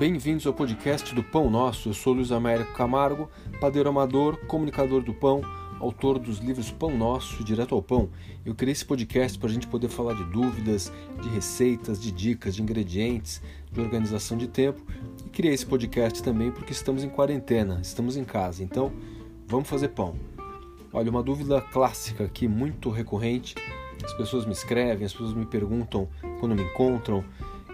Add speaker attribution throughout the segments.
Speaker 1: Bem-vindos ao podcast do Pão Nosso. Eu sou Luiz Américo Camargo, padeiro amador, comunicador do pão, autor dos livros Pão Nosso e Direto ao Pão. Eu criei esse podcast para a gente poder falar de dúvidas, de receitas, de dicas, de ingredientes, de organização de tempo. E criei esse podcast também porque estamos em quarentena, estamos em casa. Então, vamos fazer pão. Olha, uma dúvida clássica aqui, muito recorrente. As pessoas me escrevem, as pessoas me perguntam quando me encontram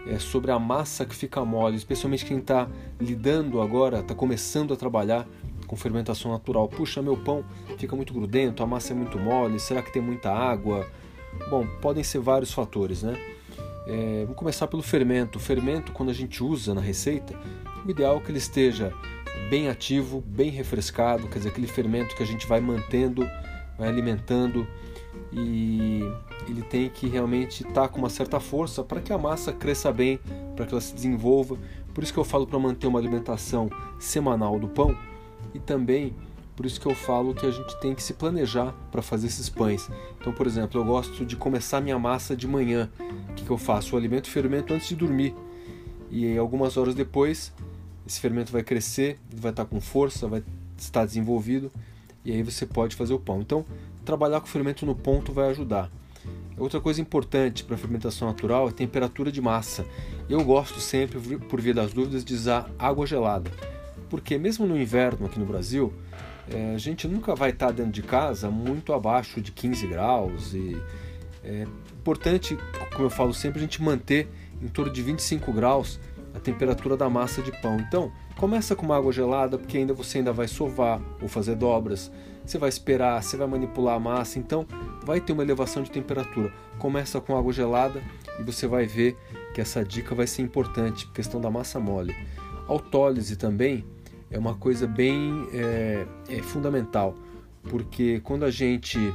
Speaker 1: é, sobre a massa que fica mole, especialmente quem está lidando agora, está começando a trabalhar com fermentação natural. Puxa, meu pão fica muito grudento, a massa é muito mole, será que tem muita água? Bom, podem ser vários fatores, né? É, vamos começar pelo fermento. O fermento, quando a gente usa na receita, o ideal é que ele esteja bem ativo, bem refrescado, quer dizer, aquele fermento que a gente vai mantendo, vai alimentando e ele tem que realmente estar tá com uma certa força para que a massa cresça bem, para que ela se desenvolva. Por isso que eu falo para manter uma alimentação semanal do pão e também por isso que eu falo que a gente tem que se planejar para fazer esses pães. Então, por exemplo, eu gosto de começar minha massa de manhã. O que, que eu faço? Eu alimento o fermento antes de dormir. E algumas horas depois, esse fermento vai crescer, vai estar com força, vai estar desenvolvido e aí você pode fazer o pão. Então, trabalhar com o fermento no ponto vai ajudar. Outra coisa importante para a fermentação natural é a temperatura de massa. Eu gosto sempre, por via das dúvidas, de usar água gelada, porque mesmo no inverno aqui no Brasil, é, a gente nunca vai estar dentro de casa muito abaixo de 15 graus e é importante, como eu falo sempre, a gente manter em torno de 25 graus a temperatura da massa de pão. Então, começa com uma água gelada, porque ainda você ainda vai sovar ou fazer dobras. Você vai esperar, você vai manipular a massa, então vai ter uma elevação de temperatura. Começa com água gelada e você vai ver que essa dica vai ser importante, questão da massa mole. Autólise também é uma coisa bem é, é fundamental, porque quando a gente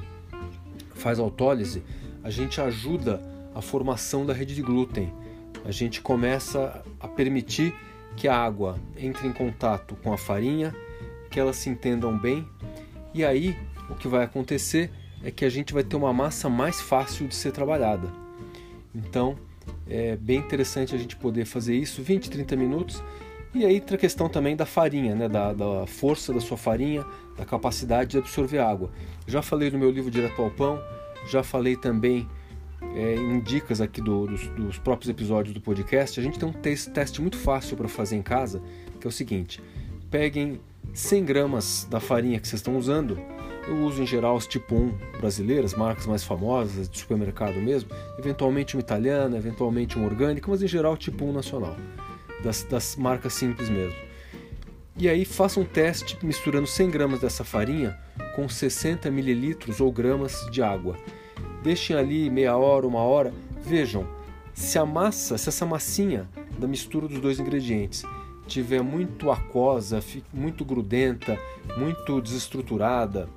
Speaker 1: faz autólise, a gente ajuda a formação da rede de glúten a gente começa a permitir que a água entre em contato com a farinha, que elas se entendam bem, e aí o que vai acontecer é que a gente vai ter uma massa mais fácil de ser trabalhada. Então é bem interessante a gente poder fazer isso 20, 30 minutos. E aí outra questão também da farinha, né? da, da força da sua farinha, da capacidade de absorver água. Já falei no meu livro Direto ao Pão, já falei também é, em dicas aqui do, dos, dos, próprios episódios do podcast, a gente tem um teste, teste muito fácil para fazer em casa, que é o seguinte: peguem 100 gramas da farinha que vocês estão usando. Eu uso em geral as tipo 1 brasileiras, marcas mais famosas, de supermercado mesmo, eventualmente uma italiana, eventualmente uma orgânica, mas em geral tipo 1 nacional, das, das marcas simples mesmo. E aí faça um teste misturando 100 gramas dessa farinha com 60 mililitros ou gramas de água deixem ali meia hora, uma hora, vejam se a massa, se essa massinha da mistura dos dois ingredientes tiver muito aquosa, muito grudenta, muito desestruturada,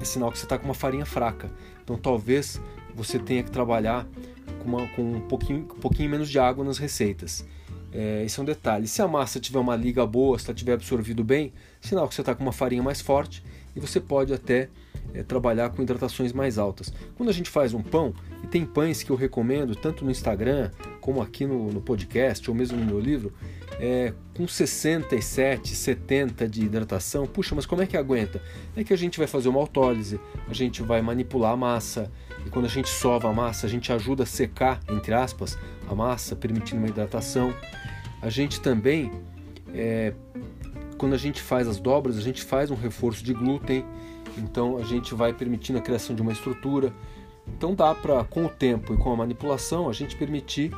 Speaker 1: é sinal que você está com uma farinha fraca. Então talvez você tenha que trabalhar com, uma, com um, pouquinho, um pouquinho menos de água nas receitas. É, esse é um detalhe. Se a massa tiver uma liga boa, se ela tiver absorvido bem, sinal que você está com uma farinha mais forte e você pode até é, trabalhar com hidratações mais altas. Quando a gente faz um pão, e tem pães que eu recomendo tanto no Instagram como aqui no, no podcast ou mesmo no meu livro, é, com 67, 70 de hidratação, puxa, mas como é que aguenta? É que a gente vai fazer uma autólise, a gente vai manipular a massa, e quando a gente sova a massa, a gente ajuda a secar, entre aspas, a massa, permitindo uma hidratação. A gente também, é, quando a gente faz as dobras, a gente faz um reforço de glúten, então a gente vai permitindo a criação de uma estrutura. Então dá para, com o tempo e com a manipulação, a gente permitir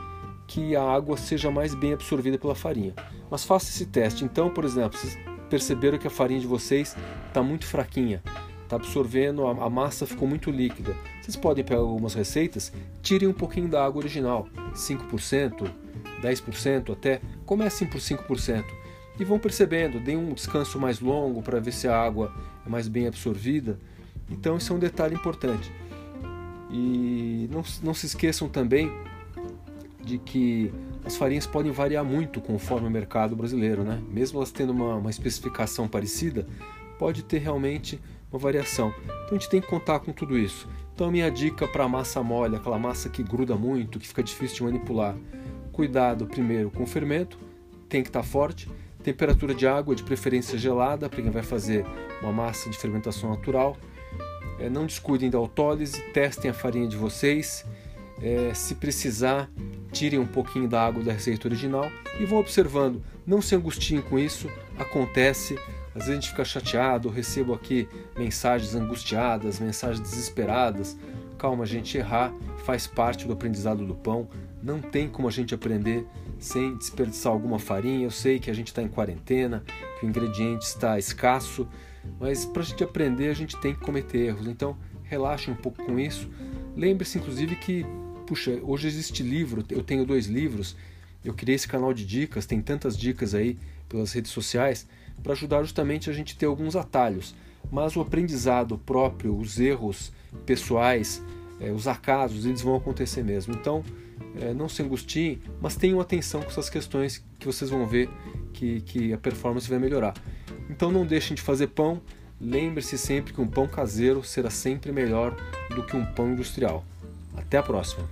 Speaker 1: que a água seja mais bem absorvida pela farinha. Mas faça esse teste. Então, por exemplo, vocês perceberam que a farinha de vocês está muito fraquinha, está absorvendo, a, massa ficou muito líquida. Vocês podem pegar algumas receitas, tirem um pouquinho da água original, 5%, 10% até, comecem por 5% e vão percebendo, deem um descanso mais longo para ver se a água é mais bem absorvida. Então, isso é um detalhe importante. E não, não se esqueçam também de que as farinhas podem variar muito conforme o mercado brasileiro, né? Mesmo elas tendo uma, uma especificação parecida, pode ter realmente uma variação. Então a gente tem que contar com tudo isso. Então a minha dica para massa mole, aquela massa que gruda muito, que fica difícil de manipular, cuidado primeiro com o fermento, tem que estar tá forte. Temperatura de água, de preferência gelada, para quem vai fazer uma massa de fermentação natural. É, não descuidem da autólise, testem a farinha de vocês. É, se precisar, tirem um pouquinho da água da receita original e vão observando. Não se angustiem com isso, acontece. Às vezes a gente fica chateado, recebo aqui mensagens angustiadas, mensagens desesperadas. Calma, gente, errar faz parte do aprendizado do pão. Não tem como a gente aprender sem desperdiçar alguma farinha. Eu sei que a gente está em quarentena, que o ingrediente está escasso, mas para a gente aprender a gente tem que cometer erros. Então relaxe um pouco com isso. Lembre-se, inclusive, que puxa, hoje existe livro. Eu tenho dois livros. Eu criei esse canal de dicas. Tem tantas dicas aí pelas redes sociais para ajudar justamente a gente ter alguns atalhos. Mas o aprendizado próprio, os erros pessoais, é, os acasos, eles vão acontecer mesmo. Então, é, não se angustiem, mas tenham atenção com essas questões que vocês vão ver que, que a performance vai melhorar. Então, não deixem de fazer pão. Lembre-se sempre que um pão caseiro será sempre melhor do que um pão industrial. Até a próxima!